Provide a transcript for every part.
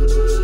Thank you.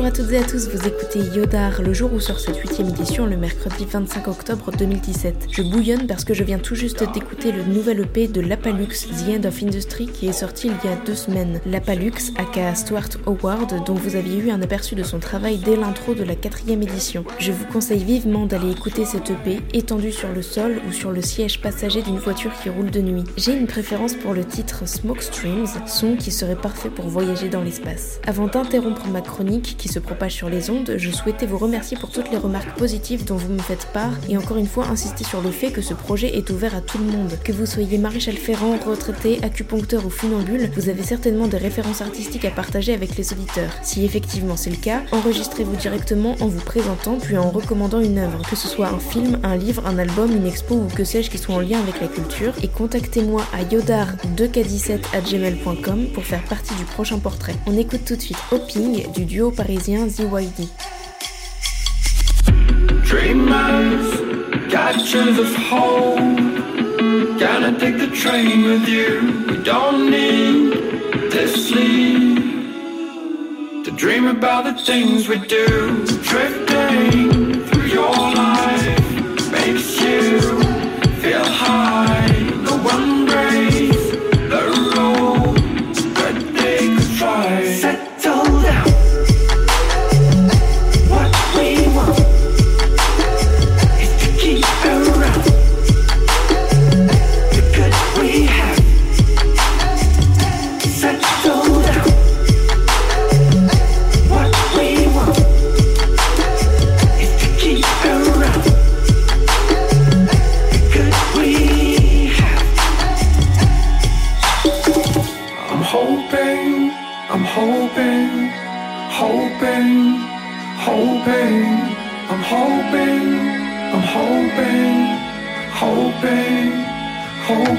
Bonjour à toutes et à tous, vous écoutez Yodar, le jour où sort cette huitième édition, le mercredi 25 octobre 2017. Je bouillonne parce que je viens tout juste d'écouter le nouvel EP de Lapalux, The End of Industry, qui est sorti il y a deux semaines. Lapalux, aka Stuart Howard, dont vous aviez eu un aperçu de son travail dès l'intro de la quatrième édition. Je vous conseille vivement d'aller écouter cet EP, étendu sur le sol ou sur le siège passager d'une voiture qui roule de nuit. J'ai une préférence pour le titre Smoke Streams, son qui serait parfait pour voyager dans l'espace. Avant d'interrompre ma chronique, qui se propage sur les ondes, je souhaitais vous remercier pour toutes les remarques positives dont vous me faites part et encore une fois insister sur le fait que ce projet est ouvert à tout le monde. Que vous soyez maréchal ferrant, retraité, acupuncteur ou funambule, vous avez certainement des références artistiques à partager avec les auditeurs. Si effectivement c'est le cas, enregistrez-vous directement en vous présentant puis en recommandant une œuvre, que ce soit un film, un livre, un album, une expo ou que sais-je qui soit en lien avec la culture, et contactez-moi à yodar2k17 pour faire partie du prochain portrait. On écoute tout de suite Hopping du duo parisien ZYD. Dreamers, catchers of hope. Gonna take the train with you. We don't need to sleep to dream about the things we do. Drifting through your life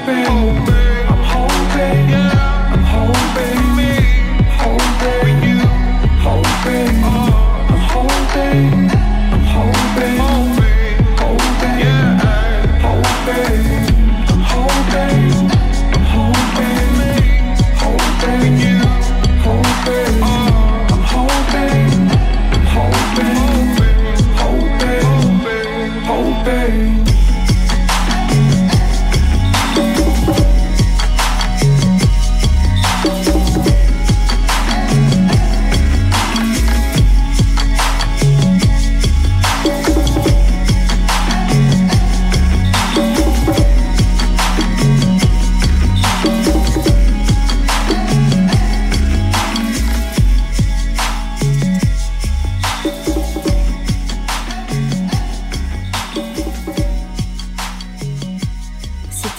open. open.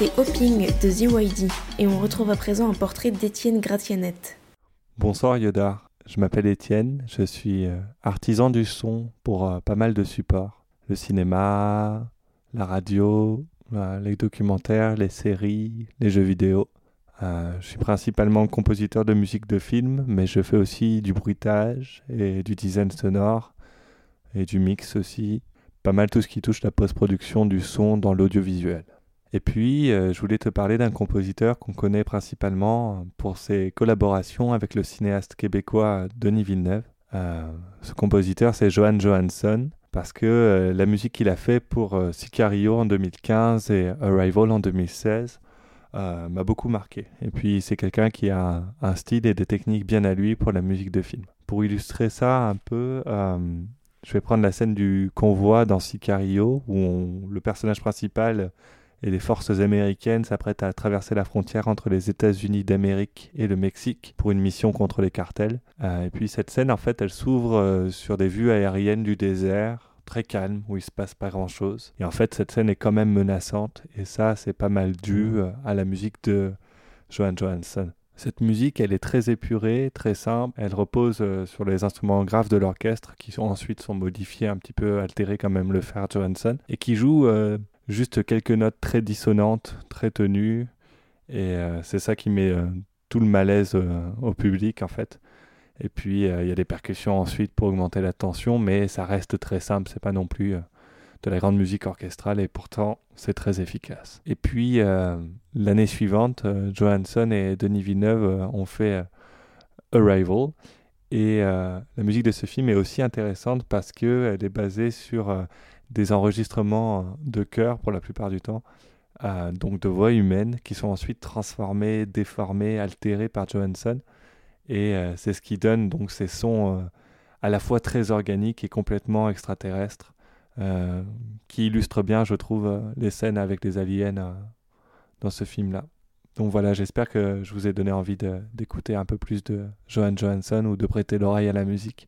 C'était Hopping de ZYD et on retrouve à présent un portrait d'Étienne Gratianette. Bonsoir Yoda, je m'appelle Étienne, je suis euh, artisan du son pour euh, pas mal de supports. Le cinéma, la radio, les documentaires, les séries, les jeux vidéo. Euh, je suis principalement compositeur de musique de film, mais je fais aussi du bruitage et du design sonore et du mix aussi. Pas mal tout ce qui touche la post-production du son dans l'audiovisuel. Et puis, euh, je voulais te parler d'un compositeur qu'on connaît principalement pour ses collaborations avec le cinéaste québécois Denis Villeneuve. Euh, ce compositeur, c'est Johan Johansson, parce que euh, la musique qu'il a fait pour euh, Sicario en 2015 et Arrival en 2016 euh, m'a beaucoup marqué. Et puis, c'est quelqu'un qui a un, style et des techniques bien à lui pour la musique de film. Pour illustrer ça un peu, euh, je vais prendre la scène du convoi dans Sicario, où le personnage principal et les forces américaines s'apprêtent à traverser la frontière entre les États-Unis d'Amérique et le Mexique pour une mission contre les cartels. Euh, et puis cette scène, en fait, elle s'ouvre euh, sur des vues aériennes du désert, très calme, où il se passe pas grand-chose. Et en fait, cette scène est quand même menaçante, et ça, c'est pas mal dû euh, à la musique de Johan Johansson. Cette musique, elle est très épurée, très simple. Elle repose euh, sur les instruments graves de l'orchestre qui sont ensuite sont modifiés, un petit peu altérés quand même le faire Johansson, et qui joue euh, juste quelques notes très dissonantes, très tenues. Et euh, c'est ça qui met euh, tout le malaise euh, au public en fait. Et puis il y a des percussions ensuite pour augmenter la tension, mais ça reste très simple. C'est pas non plus de la grande musique orchestrale et pourtant c'est très efficace. Et puis l'année suivante, Johansson et Denis Villeneuve ont fait Arrival et la musique de ce film est aussi intéressante parce qu'elle est basée sur des enregistrements de chœur pour la plupart du temps euh, donc de voix humaines qui sont ensuite transformées, déformées, altérées par Johansson. Et euh, c'est ce qui donne donc ces sons euh, à la fois très organiques et complètement extraterrestres, qui illustrent bien, je trouve, les scènes avec les aliens dans ce film-là. Donc voilà, j'espère que je vous ai donné envie d'écouter un peu plus de Johan Johansson ou de prêter l'oreille à la musique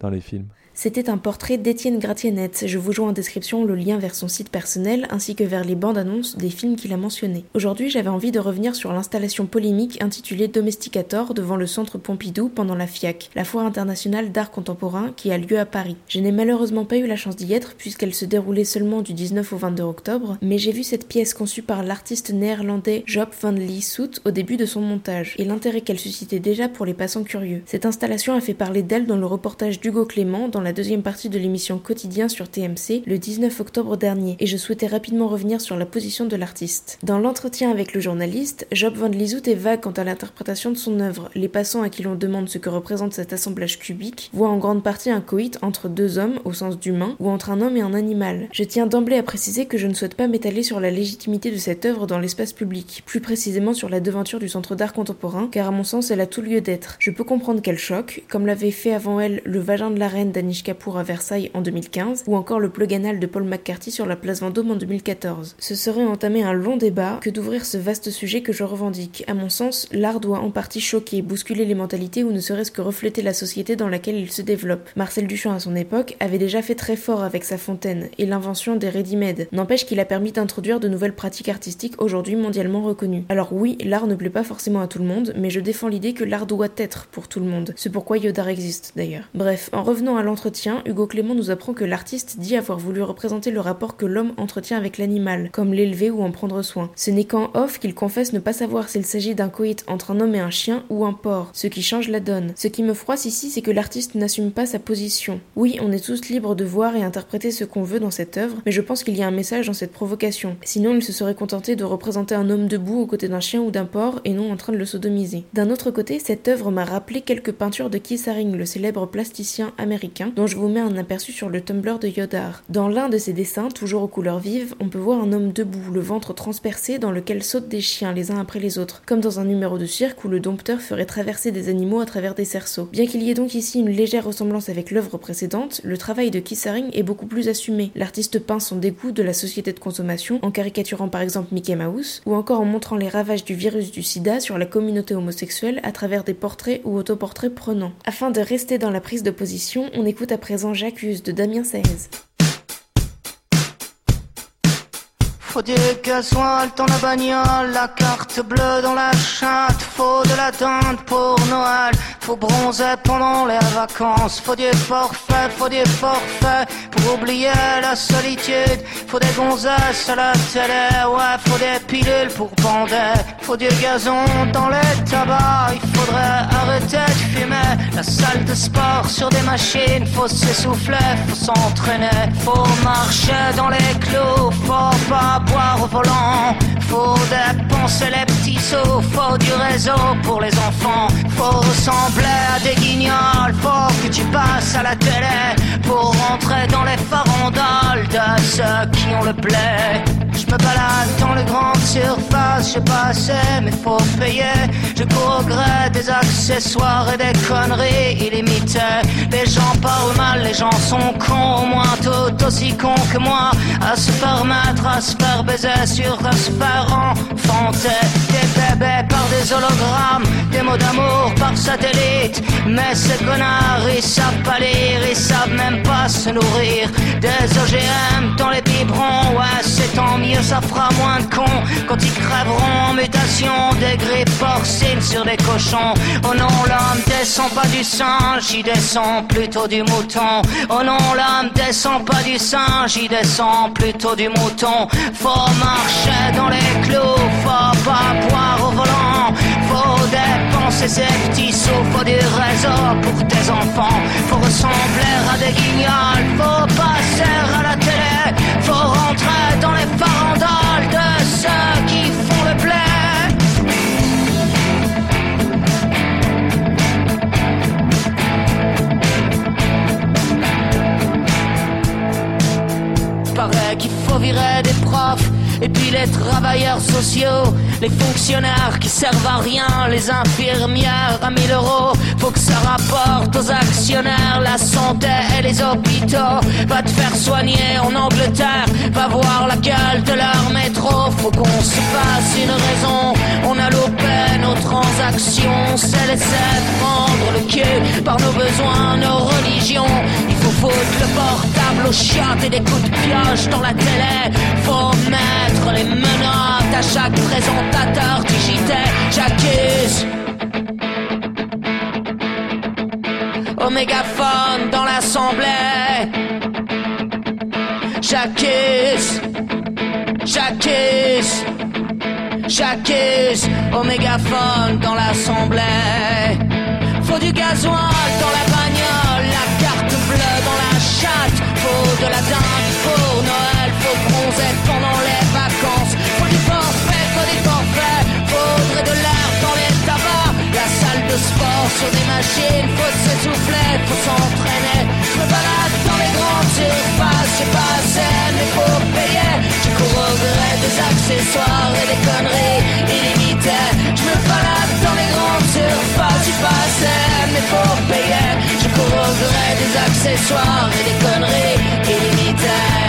dans les films. C'était un portrait d'Étienne Gratiennette. Je vous joins en description le lien vers son site personnel ainsi que vers les bandes annonces des films qu'il a mentionnés. Aujourd'hui, j'avais envie de revenir sur l'installation polémique intitulée Domesticator devant le centre Pompidou pendant la FIAC, la foire internationale d'art contemporain qui a lieu à Paris. Je n'ai malheureusement pas eu la chance d'y être puisqu'elle se déroulait seulement du 19 au 22 octobre, mais j'ai vu cette pièce conçue par l'artiste néerlandais Job van Lee Soet au début de son montage et l'intérêt qu'elle suscitait déjà pour les passants curieux. Cette installation a fait parler d'elle dans le reportage d'Hugo Clément dans la deuxième partie de l'émission Quotidien sur TMC le 19 octobre dernier, et je souhaitais rapidement revenir sur la position de l'artiste. Dans l'entretien avec le journaliste, Job van Lieshout est vague quant à l'interprétation de son œuvre. Les passants à qui l'on demande ce que représente cet assemblage cubique voient en grande partie un coït entre deux hommes, au sens d'humain, ou entre un homme et un animal. Je tiens d'emblée à préciser que je ne souhaite pas m'étaler sur la légitimité de cette œuvre dans l'espace public, plus précisément sur la devanture du Centre d'art contemporain, car à mon sens elle a tout lieu d'être. Je peux comprendre qu'elle choque, comme l'avait fait avant elle le vagin de la reine à Versailles en 2015, ou encore le plug de Paul McCarthy sur la place Vendôme en 2014. Ce serait entamer un long débat que d'ouvrir ce vaste sujet que je revendique. À mon sens, l'art doit en partie choquer, bousculer les mentalités ou ne serait-ce que refléter la société dans laquelle il se développe. Marcel Duchamp à son époque avait déjà fait très fort avec sa fontaine et l'invention des ready-made. N'empêche qu'il a permis d'introduire de nouvelles pratiques artistiques aujourd'hui mondialement reconnues. Alors oui, l'art ne plaît pas forcément à tout le monde, mais je défends l'idée que l'art doit être pour tout le monde. C'est pourquoi Yodar existe d'ailleurs. Bref, en revenant à l'entretien, Hugo Clément nous apprend que l'artiste dit avoir voulu représenter le rapport que l'homme entretient avec l'animal, comme l'élever ou en prendre soin. Ce n'est qu'en off qu'il confesse ne pas savoir s'il s'agit d'un coït entre un homme et un chien ou un porc, ce qui change la donne. Ce qui me froisse ici, c'est que l'artiste n'assume pas sa position. Oui, on est tous libres de voir et interpréter ce qu'on veut dans cette œuvre, mais je pense qu'il y a un message dans cette provocation. Sinon, il se serait contenté de représenter un homme debout aux côtés d'un chien ou d'un porc et non en train de le sodomiser. D'un autre côté, cette œuvre m'a rappelé quelques peintures de Keith Haring, le célèbre plasticien américain, dont je vous mets un aperçu sur le Tumblr de Yodar. Dans l'un de ses dessins, toujours aux couleurs vives, on peut voir un homme debout, le ventre transpercé, dans lequel sautent des chiens les uns après les autres, comme dans un numéro de cirque où le dompteur ferait traverser des animaux à travers des cerceaux. Bien qu'il y ait donc ici une légère ressemblance avec l'œuvre précédente, le travail de Kissaring est beaucoup plus assumé. L'artiste peint son dégoût de la société de consommation en caricaturant par exemple Mickey Mouse, ou encore en montrant les ravages du virus du sida sur la communauté homosexuelle à travers des portraits ou autoportraits prenants. Afin de rester dans la prise de position, on écoute à présent J'accuse de Damien Saez. Faut du gasoil dans la bagnole, la carte bleue dans la chatte, faut de la tente pour Noël, faut bronzer pendant les vacances, faut du forfait, faut du forfait pour oublier la solitude, faut des gonzesses à la télé, ouais, faut des pilules pour bander, faut du gazon dans les tabacs, il faudrait arrêter de fumer, la salle de sport sur des machines, faut s'essouffler, faut s'entraîner, faut marcher dans les clous, faut pas boire au volant. Faut dépenser les petits sous, faut du réseau pour les enfants. Faut ressembler à des guignols, faut que tu passes à la télé. Pour rentrer dans les farandoles de ceux qui ont le blé. Je me balade dans les grandes surfaces, j'ai pas assez, mais faut payer. Je cours des accessoires et des conneries illimitées. Les gens parlent mal, les gens sont cons, au moins tout aussi cons que moi. À se permettre, à se faire baiser sur un super enfanter. Des bébés par des hologrammes, des mots d'amour par satellite. Mais ces connards, ils savent pas lire, ils savent même pas se nourrir. Des OGM dans les biberons, ouais, c'est tant mieux, ça fera moins de cons. Quand ils crèveront en mutation, des grippes porcines sur des cochons. Oh non, l'homme descend pas du singe, il descend plutôt du mouton. Oh non, l'homme descend pas du singe, il descend plutôt du mouton. Faut marcher dans les clous, faut pas boire au volant. Faut dépenser ses petits sous, faut du réseau pour tes enfants. Faut ressembler à des guignols, faut passer à la pour rentrer dans les travailleurs sociaux, les fonctionnaires qui servent à rien, les infirmières à 1000 euros. Faut que ça rapporte aux actionnaires la santé et les hôpitaux. Va te faire soigner en Angleterre, va voir la gueule de leur métro. Faut qu'on se fasse une raison. On a loupé nos transactions, c'est laisser prendre le cul par nos besoins, nos religions. Foutre le portable au chiottes et des coups de pioche dans la télé. Faut mettre les menottes à chaque présentateur digité. J'accuse. Au mégaphone dans l'assemblée. J'accuse. J'accuse. J'accuse. Au dans l'assemblée. Faut du gasoil dans la Faut de la dinde pour Noël, faut bronzer pendant les vacances. Faut du forfait, faut des forfaits. Faudrait de l'air dans les tabacs. La salle de sport sur des machines, faut s'essouffler, faut s'entraîner. Je me balade dans les grandes surfaces, j'ai pas assez, mais faut payer. Je cours au gré des accessoires et des conneries des accessoires et des conneries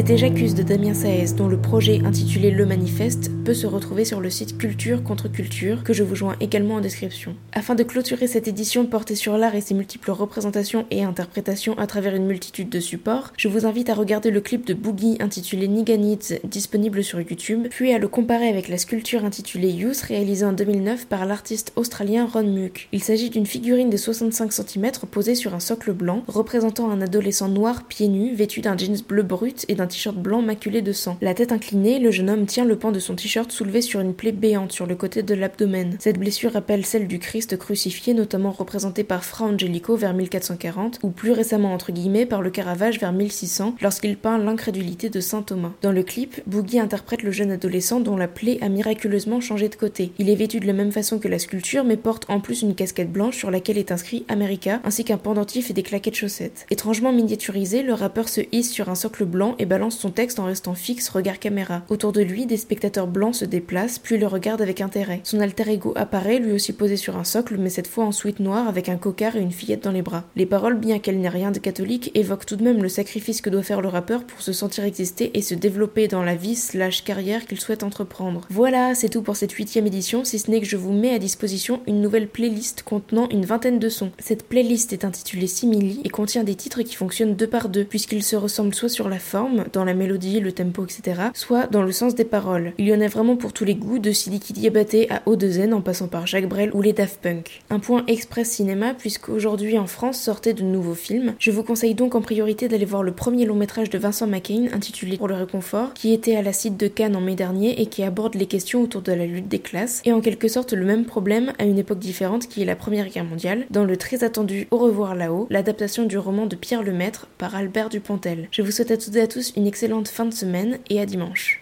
C'était J'accuse de Damien Saez, dont le projet intitulé Le Manifeste peut se retrouver sur le site Culture contre Culture, que je vous joins également en description. Afin de clôturer cette édition portée sur l'art et ses multiples représentations et interprétations à travers une multitude de supports, je vous invite à regarder le clip de Boogie intitulé Nigga Needs, disponible sur YouTube, puis à le comparer avec la sculpture intitulée Youth, réalisée en 2009 par l'artiste australien Ron Muck. Il s'agit d'une figurine de 65 cm posée sur un socle blanc, représentant un adolescent noir pieds nus, vêtu d'un jeans bleu brut et d'un t-shirt blanc maculé de sang. La tête inclinée, le jeune homme tient le pan de son t-shirt soulevé sur une plaie béante sur le côté de l'abdomen. Cette blessure rappelle celle du Christ crucifié, notamment représenté par Fra Angelico vers 1440, ou plus récemment entre guillemets par le Caravage vers 1600, lorsqu'il peint l'incrédulité de saint Thomas. Dans le clip, Boogie interprète le jeune adolescent dont la plaie a miraculeusement changé de côté. Il est vêtu de la même façon que la sculpture, mais porte en plus une casquette blanche sur laquelle est inscrit America, ainsi qu'un pendentif et des claquettes chaussettes. Étrangement miniaturisé, le rappeur se hisse sur un socle blanc et balance son texte en restant fixe regard caméra. Autour de lui, des spectateurs blancs se déplacent, puis le regardent avec intérêt. Son alter ego apparaît, lui aussi posé sur un socle, mais cette fois en suite noire avec un cocard et une fillette dans les bras. Les paroles, bien qu'elles n'aient rien de catholique, évoquent tout de même le sacrifice que doit faire le rappeur pour se sentir exister et se développer dans la vie slash carrière qu'il souhaite entreprendre. Voilà, c'est tout pour cette huitième édition, si ce n'est que je vous mets à disposition une nouvelle playlist contenant une vingtaine de sons. Cette playlist est intitulée Simili et contient des titres qui fonctionnent deux par deux, puisqu'ils se ressemblent soit sur la forme, dans la mélodie, le tempo, etc., soit dans le sens des paroles. Il y en a vraiment pour tous les goûts, de Sidiki Diabaté à O2N en passant par Jacques Brel ou les Daft Punk. Un point express cinéma, puisqu'aujourd'hui en France sortaient de nouveaux films. Je vous conseille donc en priorité d'aller voir le premier long métrage de Vincent McCain intitulé Pour le réconfort, qui était à la cite de Cannes en mai dernier et qui aborde les questions autour de la lutte des classes, et en quelque sorte le même problème à une époque différente qui est la Première Guerre mondiale, dans le très attendu Au revoir là-haut, l'adaptation du roman de Pierre Lemaître par Albert Dupontel. Je vous souhaite à toutes et à une excellente fin de semaine et à dimanche.